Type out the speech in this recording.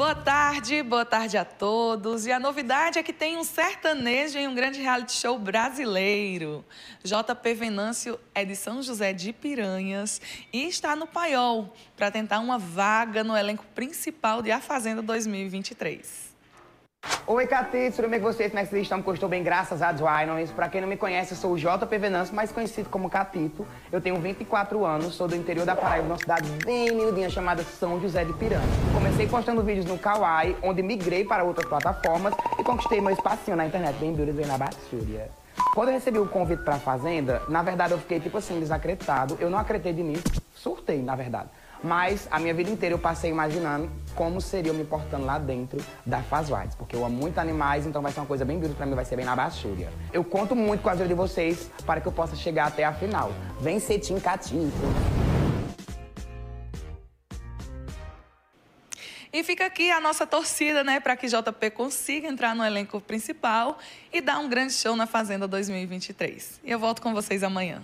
Boa tarde, boa tarde a todos. E a novidade é que tem um sertanejo em um grande reality show brasileiro. JP Venâncio é de São José de Piranhas e está no Paiol para tentar uma vaga no elenco principal de A Fazenda 2023. Oi, Catito, tudo bem com vocês? Como é que vocês estão? Estou bem, graças a Deus. Pra quem não me conhece, eu sou o JP Venâncio, mais conhecido como Catito. Eu tenho 24 anos, sou do interior da Paraíba, uma cidade bem miudinha chamada São José de Piranha. Comecei postando vídeos no Kawaii, onde migrei para outras plataformas e conquistei meu espacinho na internet, bem duro e na Batsúria. Quando eu recebi o convite pra Fazenda, na verdade eu fiquei, tipo assim, desacreditado. Eu não acreditei de mim, surtei, na verdade. Mas a minha vida inteira eu passei imaginando como seria eu me portando lá dentro da Fazwades, porque eu amo muito animais, então vai ser uma coisa bem dura pra mim, vai ser bem na baixúria. Eu conto muito com a ajuda de vocês para que eu possa chegar até a final. Vem ser Tim Catito. E fica aqui a nossa torcida, né, para que JP consiga entrar no elenco principal e dar um grande show na Fazenda 2023. E eu volto com vocês amanhã.